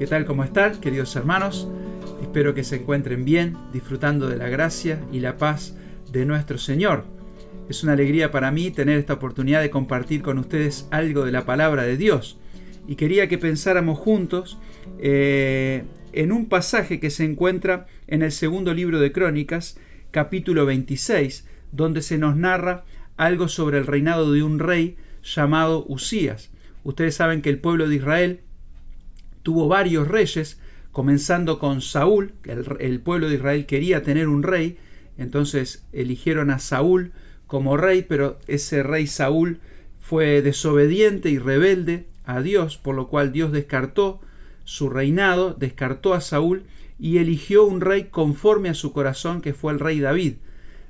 ¿Qué tal? ¿Cómo están, queridos hermanos? Espero que se encuentren bien, disfrutando de la gracia y la paz de nuestro Señor. Es una alegría para mí tener esta oportunidad de compartir con ustedes algo de la palabra de Dios. Y quería que pensáramos juntos eh, en un pasaje que se encuentra en el segundo libro de Crónicas, capítulo 26, donde se nos narra algo sobre el reinado de un rey llamado Usías. Ustedes saben que el pueblo de Israel tuvo varios reyes, comenzando con Saúl, el, el pueblo de Israel quería tener un rey, entonces eligieron a Saúl como rey, pero ese rey Saúl fue desobediente y rebelde a Dios, por lo cual Dios descartó su reinado, descartó a Saúl y eligió un rey conforme a su corazón, que fue el rey David.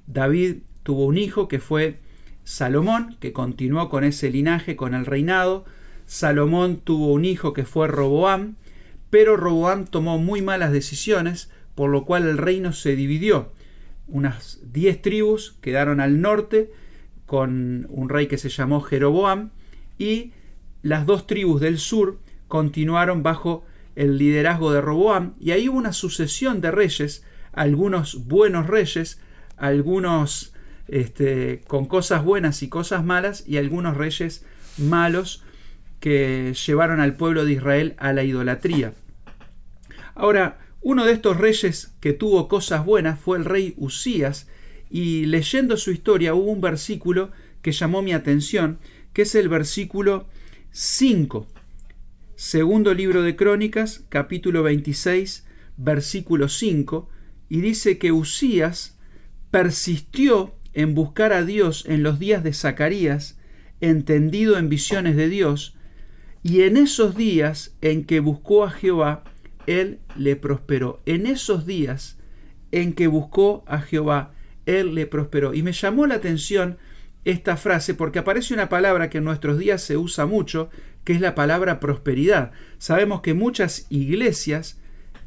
David tuvo un hijo que fue Salomón, que continuó con ese linaje, con el reinado, Salomón tuvo un hijo que fue Roboam, pero Roboam tomó muy malas decisiones, por lo cual el reino se dividió. Unas diez tribus quedaron al norte con un rey que se llamó Jeroboam y las dos tribus del sur continuaron bajo el liderazgo de Roboam y ahí hubo una sucesión de reyes, algunos buenos reyes, algunos este, con cosas buenas y cosas malas y algunos reyes malos que llevaron al pueblo de Israel a la idolatría. Ahora, uno de estos reyes que tuvo cosas buenas fue el rey Usías, y leyendo su historia hubo un versículo que llamó mi atención, que es el versículo 5. Segundo libro de Crónicas, capítulo 26, versículo 5, y dice que Usías persistió en buscar a Dios en los días de Zacarías, entendido en visiones de Dios, y en esos días en que buscó a Jehová, él le prosperó. En esos días en que buscó a Jehová, él le prosperó. Y me llamó la atención esta frase porque aparece una palabra que en nuestros días se usa mucho, que es la palabra prosperidad. Sabemos que muchas iglesias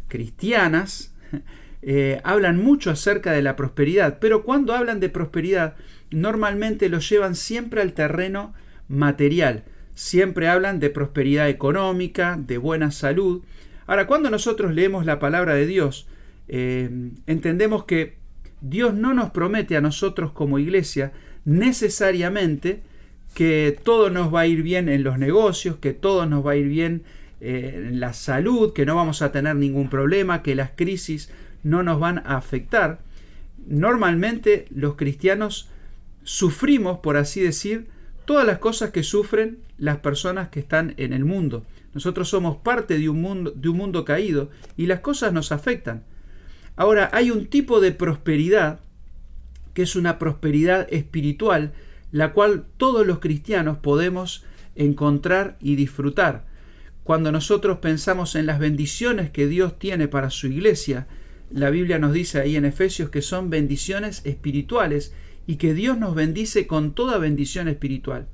cristianas eh, hablan mucho acerca de la prosperidad, pero cuando hablan de prosperidad normalmente lo llevan siempre al terreno material siempre hablan de prosperidad económica, de buena salud. Ahora, cuando nosotros leemos la palabra de Dios, eh, entendemos que Dios no nos promete a nosotros como iglesia necesariamente que todo nos va a ir bien en los negocios, que todo nos va a ir bien eh, en la salud, que no vamos a tener ningún problema, que las crisis no nos van a afectar. Normalmente los cristianos sufrimos, por así decir, todas las cosas que sufren las personas que están en el mundo. Nosotros somos parte de un mundo, de un mundo caído y las cosas nos afectan. Ahora, hay un tipo de prosperidad que es una prosperidad espiritual, la cual todos los cristianos podemos encontrar y disfrutar. Cuando nosotros pensamos en las bendiciones que Dios tiene para su iglesia, la Biblia nos dice ahí en Efesios que son bendiciones espirituales y que Dios nos bendice con toda bendición espiritual.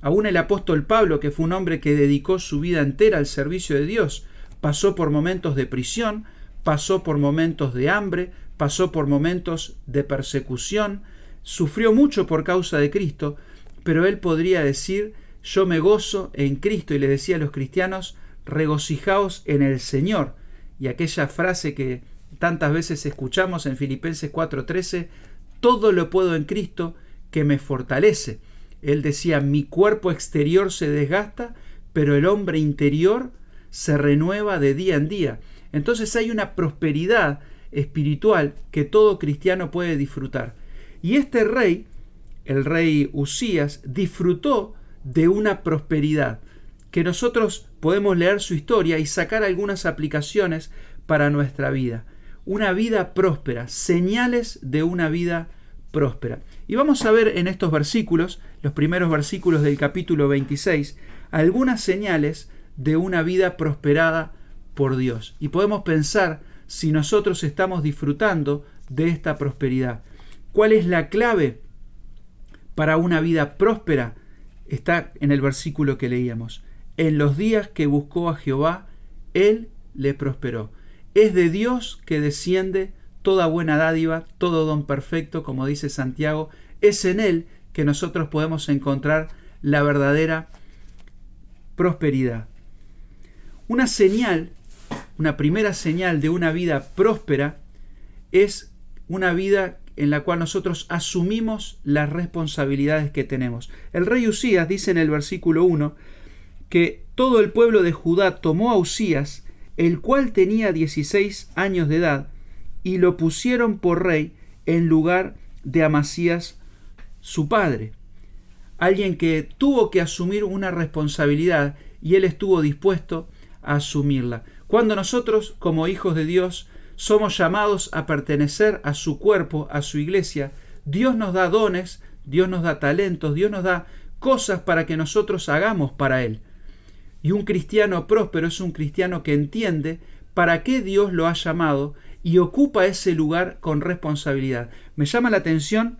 Aún el apóstol Pablo, que fue un hombre que dedicó su vida entera al servicio de Dios, pasó por momentos de prisión, pasó por momentos de hambre, pasó por momentos de persecución, sufrió mucho por causa de Cristo, pero él podría decir, yo me gozo en Cristo y le decía a los cristianos, regocijaos en el Señor. Y aquella frase que tantas veces escuchamos en Filipenses 4:13, todo lo puedo en Cristo que me fortalece. Él decía, mi cuerpo exterior se desgasta, pero el hombre interior se renueva de día en día. Entonces hay una prosperidad espiritual que todo cristiano puede disfrutar. Y este rey, el rey Usías, disfrutó de una prosperidad que nosotros podemos leer su historia y sacar algunas aplicaciones para nuestra vida una vida próspera, señales de una vida próspera. Y vamos a ver en estos versículos, los primeros versículos del capítulo 26, algunas señales de una vida prosperada por Dios. Y podemos pensar si nosotros estamos disfrutando de esta prosperidad. ¿Cuál es la clave para una vida próspera? Está en el versículo que leíamos. En los días que buscó a Jehová, Él le prosperó. Es de Dios que desciende toda buena dádiva, todo don perfecto, como dice Santiago. Es en Él que nosotros podemos encontrar la verdadera prosperidad. Una señal una primera señal de una vida próspera es una vida en la cual nosotros asumimos las responsabilidades que tenemos. El rey Usías dice en el versículo 1 que todo el pueblo de Judá tomó a Usías, el cual tenía 16 años de edad, y lo pusieron por rey en lugar de Amasías, su padre. Alguien que tuvo que asumir una responsabilidad y él estuvo dispuesto a asumirla. Cuando nosotros, como hijos de Dios, somos llamados a pertenecer a su cuerpo, a su iglesia, Dios nos da dones, Dios nos da talentos, Dios nos da cosas para que nosotros hagamos para Él. Y un cristiano próspero es un cristiano que entiende para qué Dios lo ha llamado y ocupa ese lugar con responsabilidad. Me llama la atención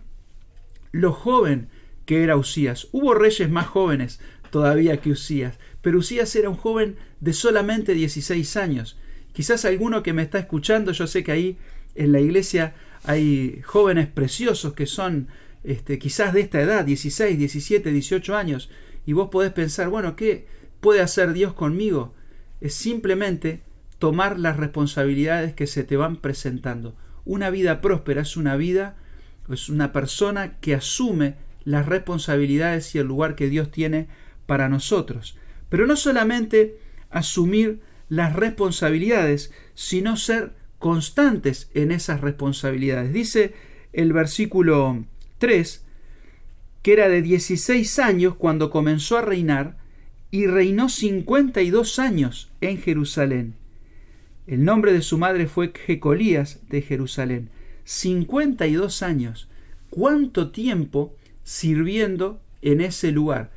lo joven que era Usías. Hubo reyes más jóvenes todavía que Usías, pero Usías era un joven de solamente 16 años. Quizás alguno que me está escuchando, yo sé que ahí en la iglesia hay jóvenes preciosos que son este, quizás de esta edad, 16, 17, 18 años, y vos podés pensar, bueno, ¿qué puede hacer Dios conmigo? Es simplemente tomar las responsabilidades que se te van presentando. Una vida próspera es una vida, es una persona que asume las responsabilidades y el lugar que Dios tiene para nosotros. Pero no solamente asumir las responsabilidades, sino ser constantes en esas responsabilidades. Dice el versículo 3 que era de 16 años cuando comenzó a reinar y reinó 52 años en Jerusalén. El nombre de su madre fue Jecolías de Jerusalén. 52 años. ¿Cuánto tiempo sirviendo en ese lugar?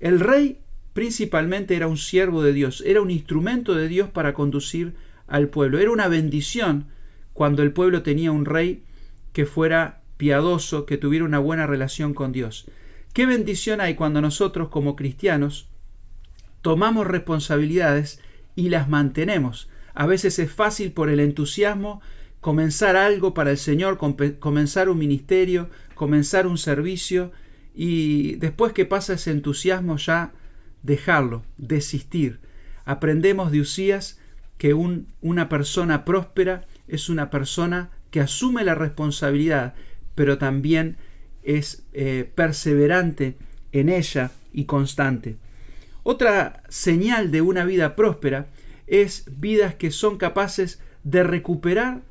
El rey principalmente era un siervo de Dios, era un instrumento de Dios para conducir al pueblo. Era una bendición cuando el pueblo tenía un rey que fuera piadoso, que tuviera una buena relación con Dios. Qué bendición hay cuando nosotros como cristianos tomamos responsabilidades y las mantenemos. A veces es fácil por el entusiasmo comenzar algo para el Señor, comenzar un ministerio, comenzar un servicio y después que pasa ese entusiasmo ya dejarlo, desistir. Aprendemos de Usías que un, una persona próspera es una persona que asume la responsabilidad, pero también es eh, perseverante en ella y constante. Otra señal de una vida próspera es vidas que son capaces de recuperar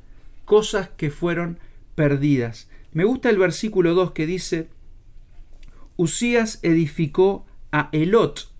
cosas que fueron perdidas. Me gusta el versículo 2 que dice, Usías edificó a Elot,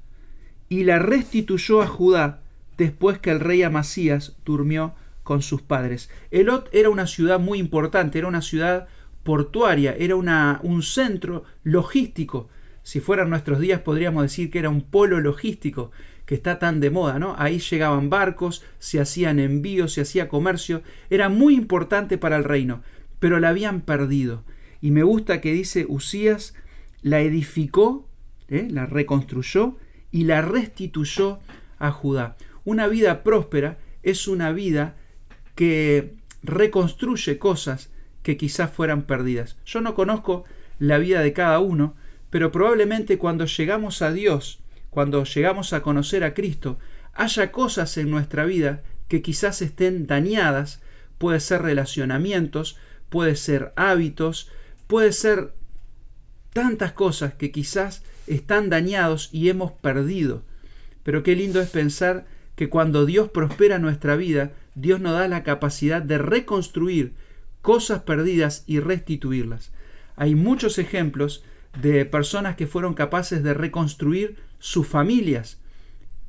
y la restituyó a Judá después que el rey Amasías durmió con sus padres. Elot era una ciudad muy importante, era una ciudad portuaria, era una, un centro logístico. Si fueran nuestros días podríamos decir que era un polo logístico que está tan de moda, ¿no? Ahí llegaban barcos, se hacían envíos, se hacía comercio, era muy importante para el reino, pero la habían perdido. Y me gusta que dice Usías la edificó, ¿eh? la reconstruyó y la restituyó a Judá. Una vida próspera es una vida que reconstruye cosas que quizás fueran perdidas. Yo no conozco la vida de cada uno, pero probablemente cuando llegamos a Dios, cuando llegamos a conocer a Cristo, haya cosas en nuestra vida que quizás estén dañadas, puede ser relacionamientos, puede ser hábitos, puede ser tantas cosas que quizás están dañados y hemos perdido. Pero qué lindo es pensar que cuando Dios prospera nuestra vida, Dios nos da la capacidad de reconstruir cosas perdidas y restituirlas. Hay muchos ejemplos de personas que fueron capaces de reconstruir sus familias,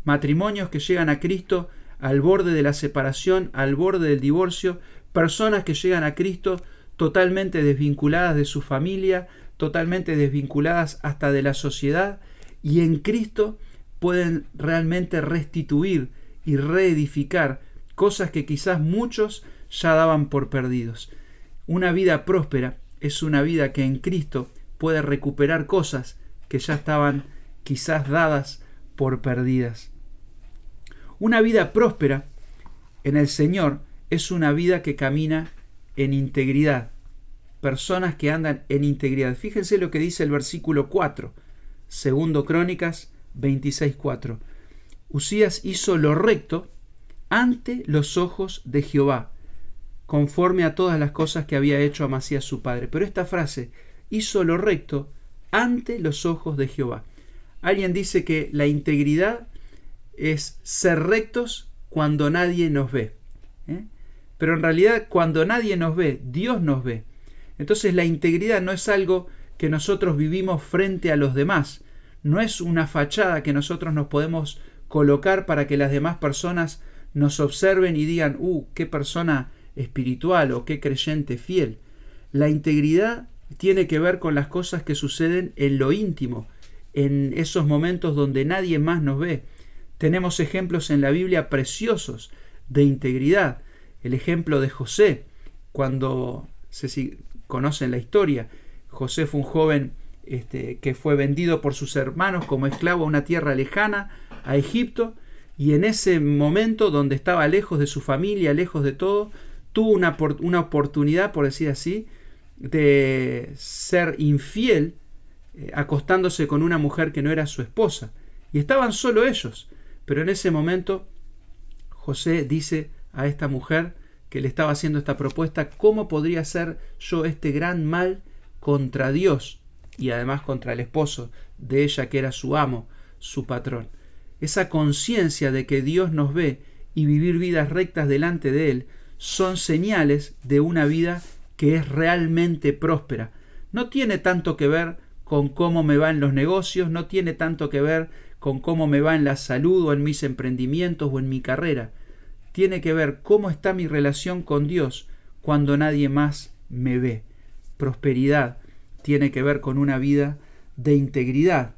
matrimonios que llegan a Cristo al borde de la separación, al borde del divorcio, personas que llegan a Cristo totalmente desvinculadas de su familia, totalmente desvinculadas hasta de la sociedad y en Cristo pueden realmente restituir y reedificar cosas que quizás muchos ya daban por perdidos. Una vida próspera es una vida que en Cristo puede recuperar cosas que ya estaban quizás dadas por perdidas. Una vida próspera en el Señor es una vida que camina en integridad, personas que andan en integridad. Fíjense lo que dice el versículo 4, segundo Crónicas 26.4. Usías hizo lo recto ante los ojos de Jehová, conforme a todas las cosas que había hecho Amasías su padre. Pero esta frase, hizo lo recto ante los ojos de Jehová. Alguien dice que la integridad es ser rectos cuando nadie nos ve. ¿eh? Pero en realidad cuando nadie nos ve, Dios nos ve. Entonces la integridad no es algo que nosotros vivimos frente a los demás, no es una fachada que nosotros nos podemos colocar para que las demás personas nos observen y digan, uh, qué persona espiritual o qué creyente fiel. La integridad tiene que ver con las cosas que suceden en lo íntimo, en esos momentos donde nadie más nos ve. Tenemos ejemplos en la Biblia preciosos de integridad. El ejemplo de José, cuando se conoce la historia, José fue un joven este, que fue vendido por sus hermanos como esclavo a una tierra lejana, a Egipto, y en ese momento donde estaba lejos de su familia, lejos de todo, tuvo una, una oportunidad, por decir así, de ser infiel eh, acostándose con una mujer que no era su esposa. Y estaban solo ellos. Pero en ese momento José dice a esta mujer que le estaba haciendo esta propuesta, ¿cómo podría ser yo este gran mal contra Dios y además contra el esposo de ella que era su amo, su patrón? Esa conciencia de que Dios nos ve y vivir vidas rectas delante de Él son señales de una vida que es realmente próspera. No tiene tanto que ver con cómo me va en los negocios, no tiene tanto que ver con cómo me va en la salud o en mis emprendimientos o en mi carrera. Tiene que ver cómo está mi relación con Dios cuando nadie más me ve. Prosperidad tiene que ver con una vida de integridad.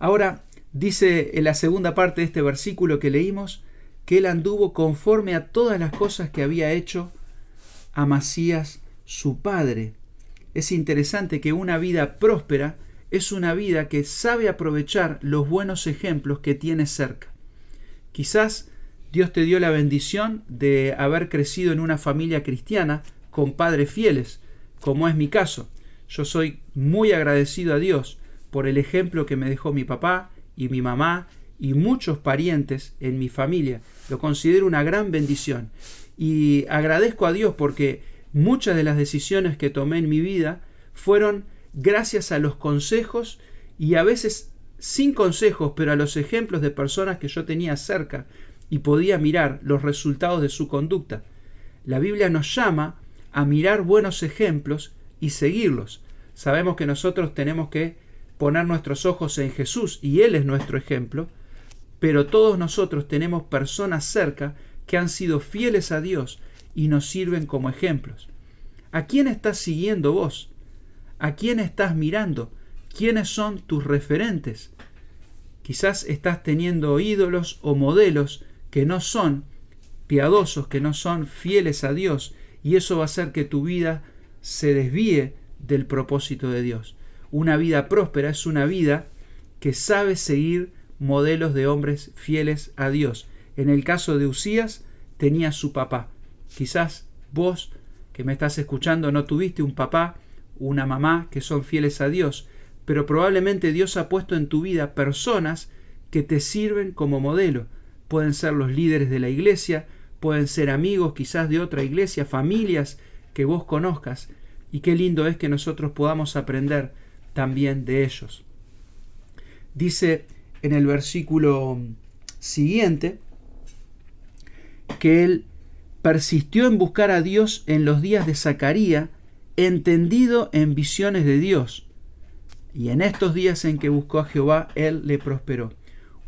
Ahora, dice en la segunda parte de este versículo que leímos, que él anduvo conforme a todas las cosas que había hecho Amasías su padre. Es interesante que una vida próspera es una vida que sabe aprovechar los buenos ejemplos que tiene cerca. Quizás Dios te dio la bendición de haber crecido en una familia cristiana con padres fieles, como es mi caso. Yo soy muy agradecido a Dios por el ejemplo que me dejó mi papá y mi mamá y muchos parientes en mi familia. Lo considero una gran bendición. Y agradezco a Dios porque muchas de las decisiones que tomé en mi vida fueron gracias a los consejos y a veces sin consejos, pero a los ejemplos de personas que yo tenía cerca y podía mirar los resultados de su conducta. La Biblia nos llama a mirar buenos ejemplos y seguirlos. Sabemos que nosotros tenemos que poner nuestros ojos en Jesús y Él es nuestro ejemplo, pero todos nosotros tenemos personas cerca que han sido fieles a Dios y nos sirven como ejemplos. ¿A quién estás siguiendo vos? ¿A quién estás mirando? ¿Quiénes son tus referentes? Quizás estás teniendo ídolos o modelos que no son piadosos, que no son fieles a Dios, y eso va a hacer que tu vida se desvíe del propósito de Dios. Una vida próspera es una vida que sabe seguir modelos de hombres fieles a Dios. En el caso de Usías, tenía su papá. Quizás vos que me estás escuchando no tuviste un papá, una mamá que son fieles a Dios, pero probablemente Dios ha puesto en tu vida personas que te sirven como modelo. Pueden ser los líderes de la iglesia, pueden ser amigos quizás de otra iglesia, familias que vos conozcas, y qué lindo es que nosotros podamos aprender también de ellos. Dice en el versículo siguiente, que él persistió en buscar a Dios en los días de Zacarías, entendido en visiones de Dios. Y en estos días en que buscó a Jehová, él le prosperó.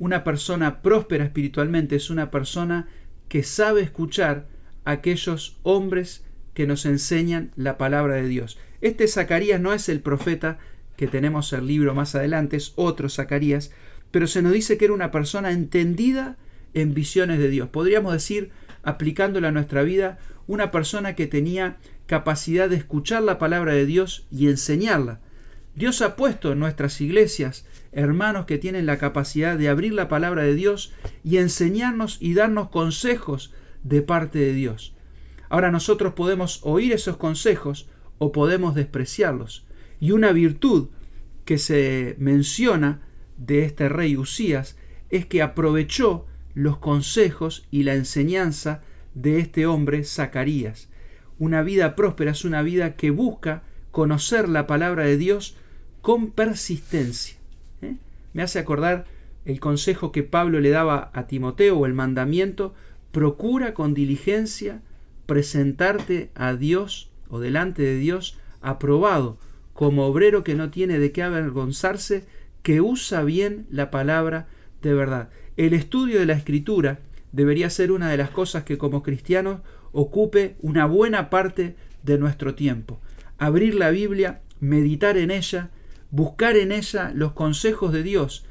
Una persona próspera espiritualmente es una persona que sabe escuchar a aquellos hombres que nos enseñan la palabra de Dios. Este Zacarías no es el profeta que tenemos el libro más adelante, es otro Zacarías, pero se nos dice que era una persona entendida en visiones de Dios. Podríamos decir, aplicándola a nuestra vida, una persona que tenía capacidad de escuchar la palabra de Dios y enseñarla. Dios ha puesto en nuestras iglesias hermanos que tienen la capacidad de abrir la palabra de Dios y enseñarnos y darnos consejos de parte de Dios. Ahora nosotros podemos oír esos consejos o podemos despreciarlos. Y una virtud que se menciona de este rey Usías es que aprovechó los consejos y la enseñanza de este hombre Zacarías. Una vida próspera es una vida que busca conocer la palabra de Dios con persistencia. ¿eh? Me hace acordar el consejo que Pablo le daba a Timoteo o el mandamiento, procura con diligencia presentarte a Dios o delante de Dios aprobado, como obrero que no tiene de qué avergonzarse, que usa bien la palabra de verdad. El estudio de la escritura debería ser una de las cosas que como cristianos ocupe una buena parte de nuestro tiempo. Abrir la Biblia, meditar en ella, buscar en ella los consejos de Dios.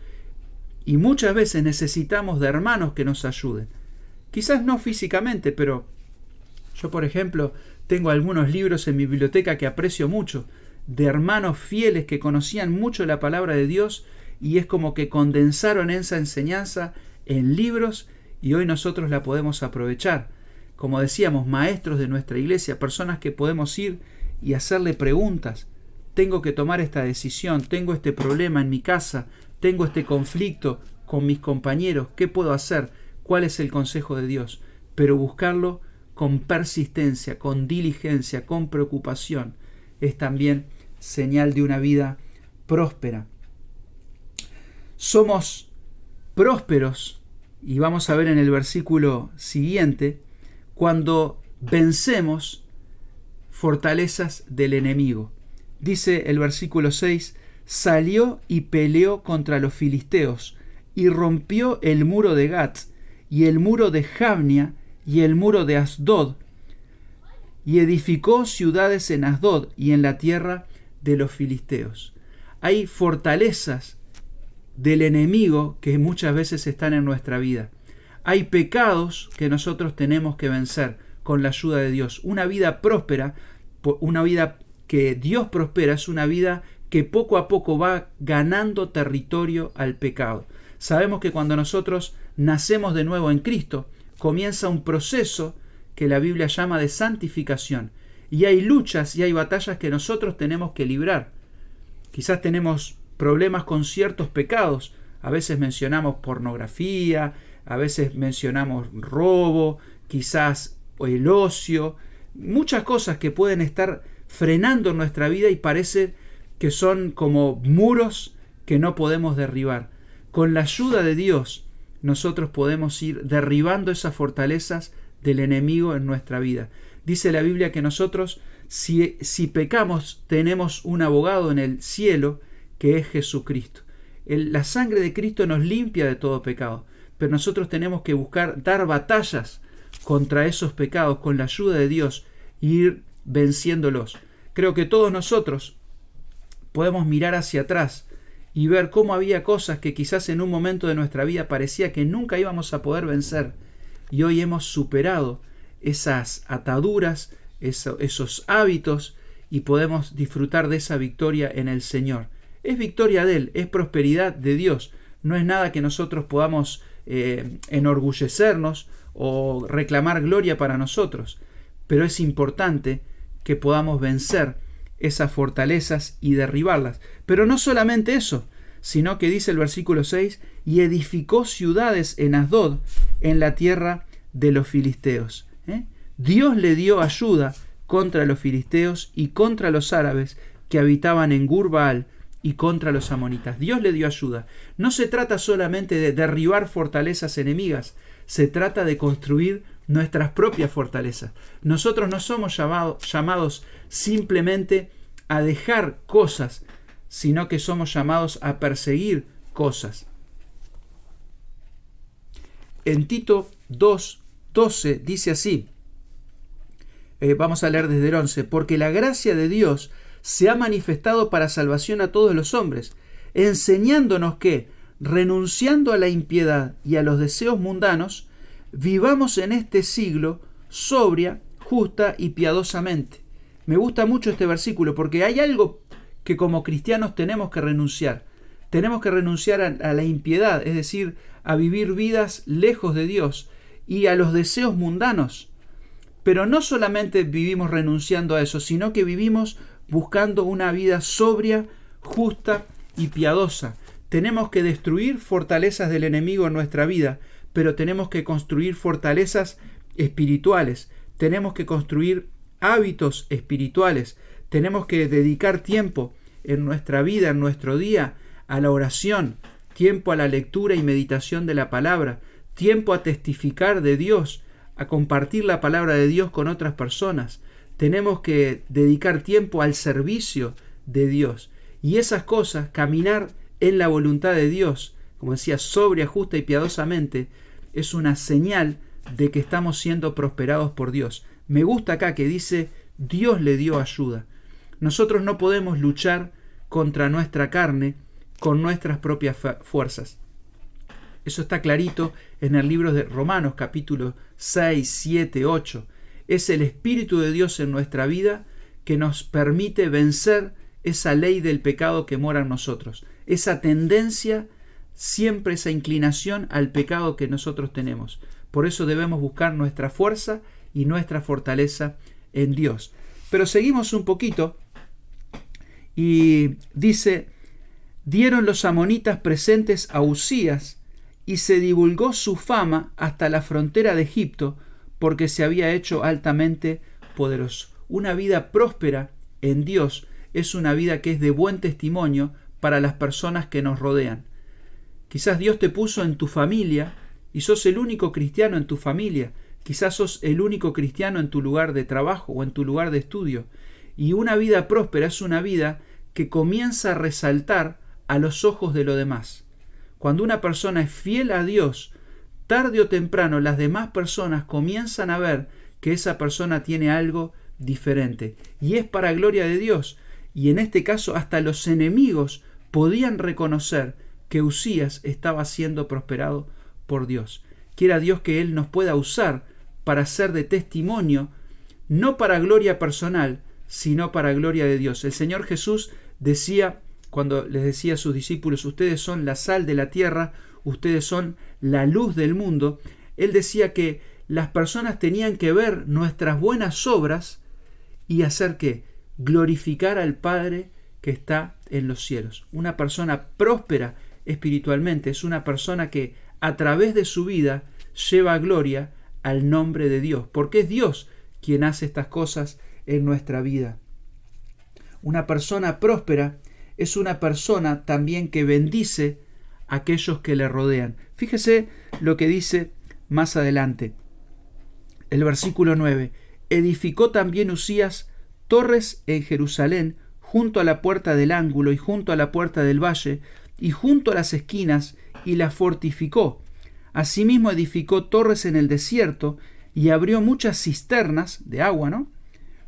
Y muchas veces necesitamos de hermanos que nos ayuden. Quizás no físicamente, pero yo, por ejemplo, tengo algunos libros en mi biblioteca que aprecio mucho, de hermanos fieles que conocían mucho la palabra de Dios y es como que condensaron esa enseñanza en libros y hoy nosotros la podemos aprovechar. Como decíamos, maestros de nuestra iglesia, personas que podemos ir y hacerle preguntas. Tengo que tomar esta decisión, tengo este problema en mi casa, tengo este conflicto con mis compañeros, ¿qué puedo hacer? ¿Cuál es el consejo de Dios? Pero buscarlo con persistencia, con diligencia, con preocupación, es también señal de una vida próspera. Somos prósperos, y vamos a ver en el versículo siguiente, cuando vencemos fortalezas del enemigo. Dice el versículo 6, salió y peleó contra los filisteos, y rompió el muro de Gat, y el muro de Javnia, y el muro de Asdod, y edificó ciudades en Asdod y en la tierra de los filisteos. Hay fortalezas del enemigo que muchas veces están en nuestra vida. Hay pecados que nosotros tenemos que vencer con la ayuda de Dios. Una vida próspera, una vida que Dios prospera, es una vida que poco a poco va ganando territorio al pecado. Sabemos que cuando nosotros nacemos de nuevo en Cristo, comienza un proceso que la Biblia llama de santificación. Y hay luchas y hay batallas que nosotros tenemos que librar. Quizás tenemos problemas con ciertos pecados. A veces mencionamos pornografía, a veces mencionamos robo, quizás el ocio, muchas cosas que pueden estar frenando nuestra vida y parece que son como muros que no podemos derribar. Con la ayuda de Dios, nosotros podemos ir derribando esas fortalezas del enemigo en nuestra vida. Dice la Biblia que nosotros, si, si pecamos, tenemos un abogado en el cielo, que es Jesucristo. la sangre de Cristo nos limpia de todo pecado, pero nosotros tenemos que buscar dar batallas contra esos pecados con la ayuda de Dios e ir venciéndolos. Creo que todos nosotros podemos mirar hacia atrás y ver cómo había cosas que quizás en un momento de nuestra vida parecía que nunca íbamos a poder vencer y hoy hemos superado esas ataduras, esos hábitos y podemos disfrutar de esa victoria en el Señor. Es victoria de Él, es prosperidad de Dios, no es nada que nosotros podamos eh, enorgullecernos o reclamar gloria para nosotros, pero es importante que podamos vencer esas fortalezas y derribarlas. Pero no solamente eso, sino que dice el versículo 6, y edificó ciudades en Asdod, en la tierra de los filisteos. ¿eh? Dios le dio ayuda contra los filisteos y contra los árabes que habitaban en Gurbaal y contra los amonitas. Dios le dio ayuda. No se trata solamente de derribar fortalezas enemigas, se trata de construir nuestras propias fortalezas. Nosotros no somos llamados simplemente a dejar cosas, sino que somos llamados a perseguir cosas. En Tito 2, 12 dice así, eh, vamos a leer desde el 11, porque la gracia de Dios se ha manifestado para salvación a todos los hombres, enseñándonos que, renunciando a la impiedad y a los deseos mundanos, vivamos en este siglo sobria, justa y piadosamente. Me gusta mucho este versículo porque hay algo que como cristianos tenemos que renunciar. Tenemos que renunciar a, la impiedad, es decir, a vivir vidas lejos de Dios y a los deseos mundanos. Pero no solamente vivimos renunciando a eso, sino que vivimos buscando una vida sobria, justa y piadosa. Tenemos que destruir fortalezas del enemigo en nuestra vida pero tenemos que construir fortalezas espirituales, tenemos que construir hábitos espirituales, tenemos que dedicar tiempo en nuestra vida, en nuestro día, a la oración, tiempo a la lectura y meditación de la palabra, tiempo a testificar de Dios, a compartir la palabra de Dios con otras personas. Tenemos que dedicar tiempo al servicio de Dios. Y esas cosas, caminar en la voluntad de Dios, como decía, sobria, justa y piadosamente, es una señal de que estamos siendo prosperados por Dios. Me gusta acá que dice, Dios le dio ayuda. Nosotros no podemos luchar contra nuestra carne con nuestras propias fuerzas. Eso está clarito en el libro de Romanos capítulo 6, 7, 8. Es el Espíritu de Dios en nuestra vida que nos permite vencer esa ley del pecado que mora en nosotros, esa tendencia, siempre esa inclinación al pecado que nosotros tenemos. Por eso debemos buscar nuestra fuerza y nuestra fortaleza en Dios. Pero seguimos un poquito y dice, dieron los amonitas presentes a Usías, y se divulgó su fama hasta la frontera de Egipto, porque se había hecho altamente poderoso. Una vida próspera en Dios es una vida que es de buen testimonio para las personas que nos rodean. Quizás Dios te puso en tu familia y sos el único cristiano en tu familia, quizás sos el único cristiano en tu lugar de trabajo o en tu lugar de estudio. Y una vida próspera es una vida que comienza a resaltar a los ojos de lo demás. Cuando una persona es fiel a Dios, tarde o temprano las demás personas comienzan a ver que esa persona tiene algo diferente. Y es para gloria de Dios. Y en este caso hasta los enemigos podían reconocer que Usías estaba siendo prosperado por Dios. Quiera Dios que Él nos pueda usar para ser de testimonio, no para gloria personal, sino para gloria de Dios. El Señor Jesús decía cuando les decía a sus discípulos, ustedes son la sal de la tierra, ustedes son la luz del mundo, él decía que las personas tenían que ver nuestras buenas obras y hacer que glorificar al Padre que está en los cielos. Una persona próspera espiritualmente es una persona que a través de su vida lleva gloria al nombre de Dios, porque es Dios quien hace estas cosas en nuestra vida. Una persona próspera es una persona también que bendice aquellos que le rodean. Fíjese lo que dice más adelante. El versículo 9. Edificó también Usías torres en Jerusalén, junto a la puerta del ángulo y junto a la puerta del valle, y junto a las esquinas, y las fortificó. Asimismo edificó torres en el desierto, y abrió muchas cisternas de agua, ¿no?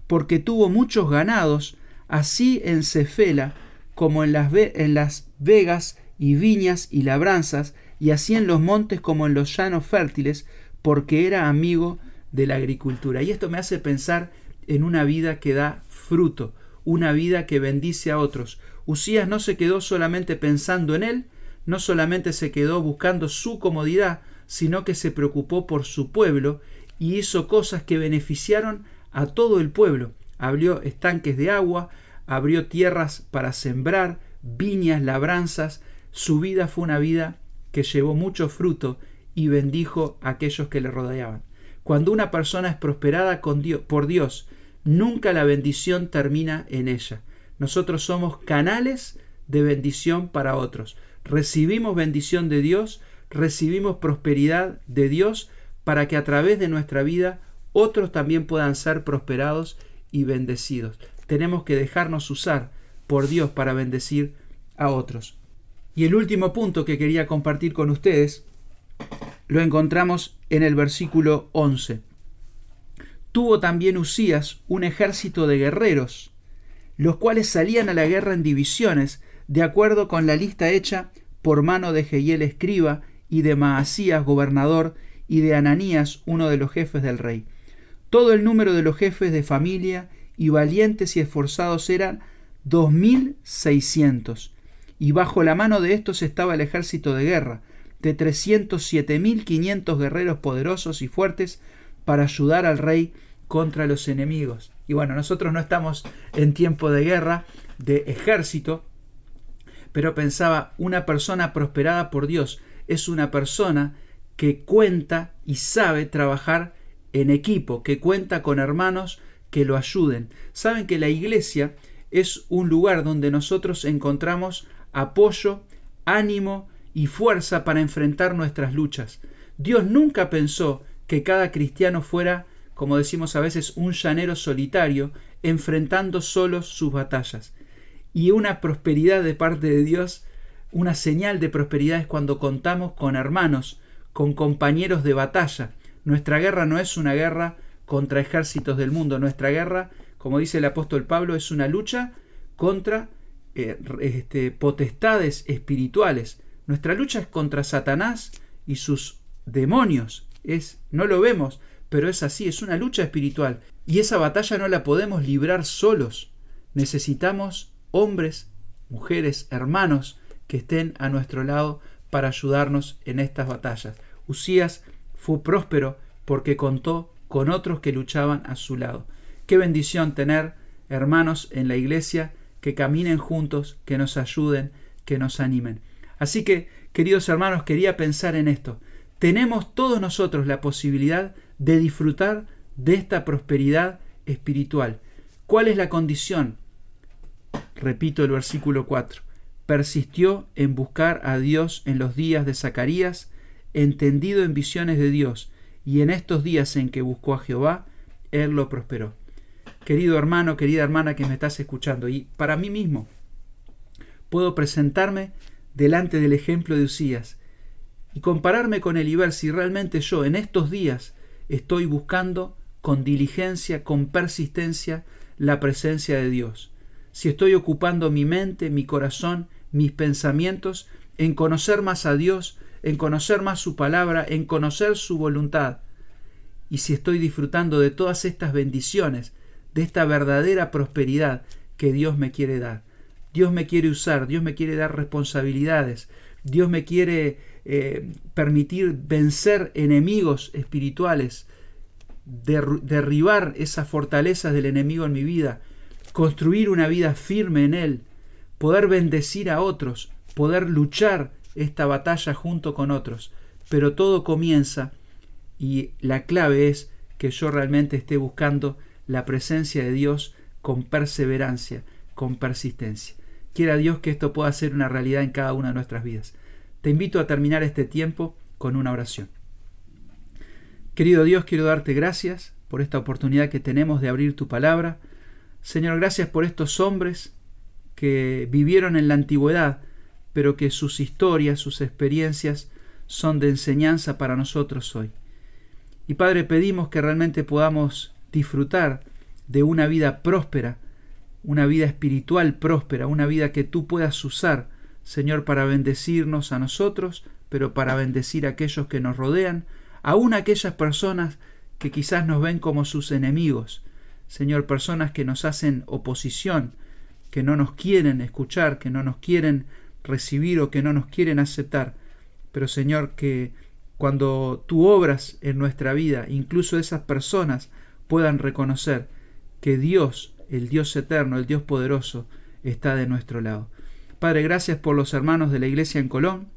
Porque tuvo muchos ganados, así en Cefela, como en las, en las vegas y viñas y labranzas, y así en los montes como en los llanos fértiles, porque era amigo de la agricultura. Y esto me hace pensar en una vida que da fruto, una vida que bendice a otros. Usías no se quedó solamente pensando en él, no solamente se quedó buscando su comodidad, sino que se preocupó por su pueblo y hizo cosas que beneficiaron a todo el pueblo. Abrió estanques de agua, abrió tierras para sembrar, viñas, labranzas, su vida fue una vida que llevó mucho fruto y bendijo a aquellos que le rodeaban. Cuando una persona es prosperada por Dios, nunca la bendición termina en ella. Nosotros somos canales de bendición para otros. Recibimos bendición de Dios, recibimos prosperidad de Dios para que a través de nuestra vida otros también puedan ser prosperados y bendecidos tenemos que dejarnos usar por Dios para bendecir a otros. Y el último punto que quería compartir con ustedes lo encontramos en el versículo 11. Tuvo también Usías un ejército de guerreros, los cuales salían a la guerra en divisiones, de acuerdo con la lista hecha por mano de Jehiel escriba y de Maasías gobernador y de Ananías uno de los jefes del rey. Todo el número de los jefes de familia y valientes y esforzados eran dos mil seiscientos, y bajo la mano de estos estaba el ejército de guerra, de trescientos siete mil quinientos guerreros poderosos y fuertes para ayudar al rey contra los enemigos. Y bueno, nosotros no estamos en tiempo de guerra, de ejército, pero pensaba, una persona prosperada por Dios es una persona que cuenta y sabe trabajar en equipo, que cuenta con hermanos que lo ayuden. Saben que la iglesia es un lugar donde nosotros encontramos apoyo, ánimo y fuerza para enfrentar nuestras luchas. Dios nunca pensó que cada cristiano fuera, como decimos a veces, un llanero solitario, enfrentando solos sus batallas. Y una prosperidad de parte de Dios, una señal de prosperidad es cuando contamos con hermanos, con compañeros de batalla. Nuestra guerra no es una guerra contra ejércitos del mundo, nuestra guerra, como dice el apóstol Pablo, es una lucha contra eh, este, potestades espirituales. Nuestra lucha es contra Satanás y sus demonios. Es, no lo vemos, pero es así, es una lucha espiritual. Y esa batalla no la podemos librar solos. Necesitamos hombres, mujeres, hermanos que estén a nuestro lado para ayudarnos en estas batallas. Usías fue próspero porque contó con otros que luchaban a su lado. Qué bendición tener hermanos en la iglesia que caminen juntos, que nos ayuden, que nos animen. Así que, queridos hermanos, quería pensar en esto. Tenemos todos nosotros la posibilidad de disfrutar de esta prosperidad espiritual. ¿Cuál es la condición? Repito el versículo 4. Persistió en buscar a Dios en los días de Zacarías, entendido en visiones de Dios, y en estos días en que buscó a Jehová, Él lo prosperó querido hermano, querida hermana que me estás escuchando. Y para mí mismo, puedo presentarme delante del ejemplo de Usías y compararme con él y ver si realmente yo en estos días estoy buscando con diligencia, con persistencia, la presencia de Dios. Si estoy ocupando mi mente, mi corazón, mis pensamientos en conocer más a Dios, en conocer más su palabra, en conocer su voluntad. Y si estoy disfrutando de todas estas bendiciones de esta verdadera prosperidad que Dios me quiere dar. Dios me quiere usar, Dios me quiere dar responsabilidades, Dios me quiere eh, permitir vencer enemigos espirituales, derribar esas fortalezas del enemigo en mi vida, construir una vida firme en Él, poder bendecir a otros, poder luchar esta batalla junto con otros. Pero todo comienza y la clave es que yo realmente esté buscando la presencia de Dios con perseverancia, con persistencia. Quiera Dios que esto pueda ser una realidad en cada una de nuestras vidas. Te invito a terminar este tiempo con una oración. Querido Dios, quiero darte gracias por esta oportunidad que tenemos de abrir tu palabra. Señor, gracias por estos hombres que vivieron en la antigüedad, pero que sus historias, sus experiencias son de enseñanza para nosotros hoy. Y Padre, pedimos que realmente podamos disfrutar de una vida próspera, una vida espiritual próspera, una vida que tú puedas usar, Señor, para bendecirnos a nosotros, pero para bendecir a aquellos que nos rodean, aun aquellas personas que quizás nos ven como sus enemigos, Señor, personas que nos hacen oposición, que no nos quieren escuchar, que no nos quieren recibir o que no nos quieren aceptar, pero Señor, que cuando tú obras en nuestra vida, incluso esas personas puedan reconocer que Dios, el Dios eterno, el Dios poderoso, está de nuestro lado. Padre, gracias por los hermanos de la iglesia en Colón.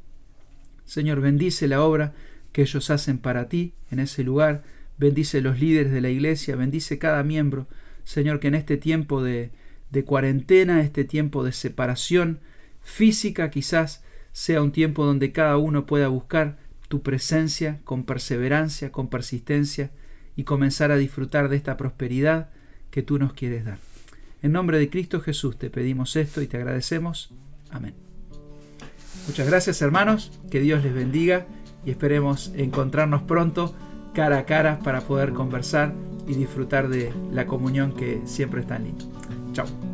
Señor, bendice la obra que ellos hacen para ti en ese lugar. Bendice los líderes de la iglesia, bendice cada miembro. Señor, que en este tiempo de, de cuarentena, este tiempo de separación física, quizás sea un tiempo donde cada uno pueda buscar tu presencia con perseverancia, con persistencia y comenzar a disfrutar de esta prosperidad que tú nos quieres dar. En nombre de Cristo Jesús te pedimos esto y te agradecemos. Amén. Muchas gracias hermanos, que Dios les bendiga y esperemos encontrarnos pronto cara a cara para poder conversar y disfrutar de la comunión que siempre es tan linda. Chao.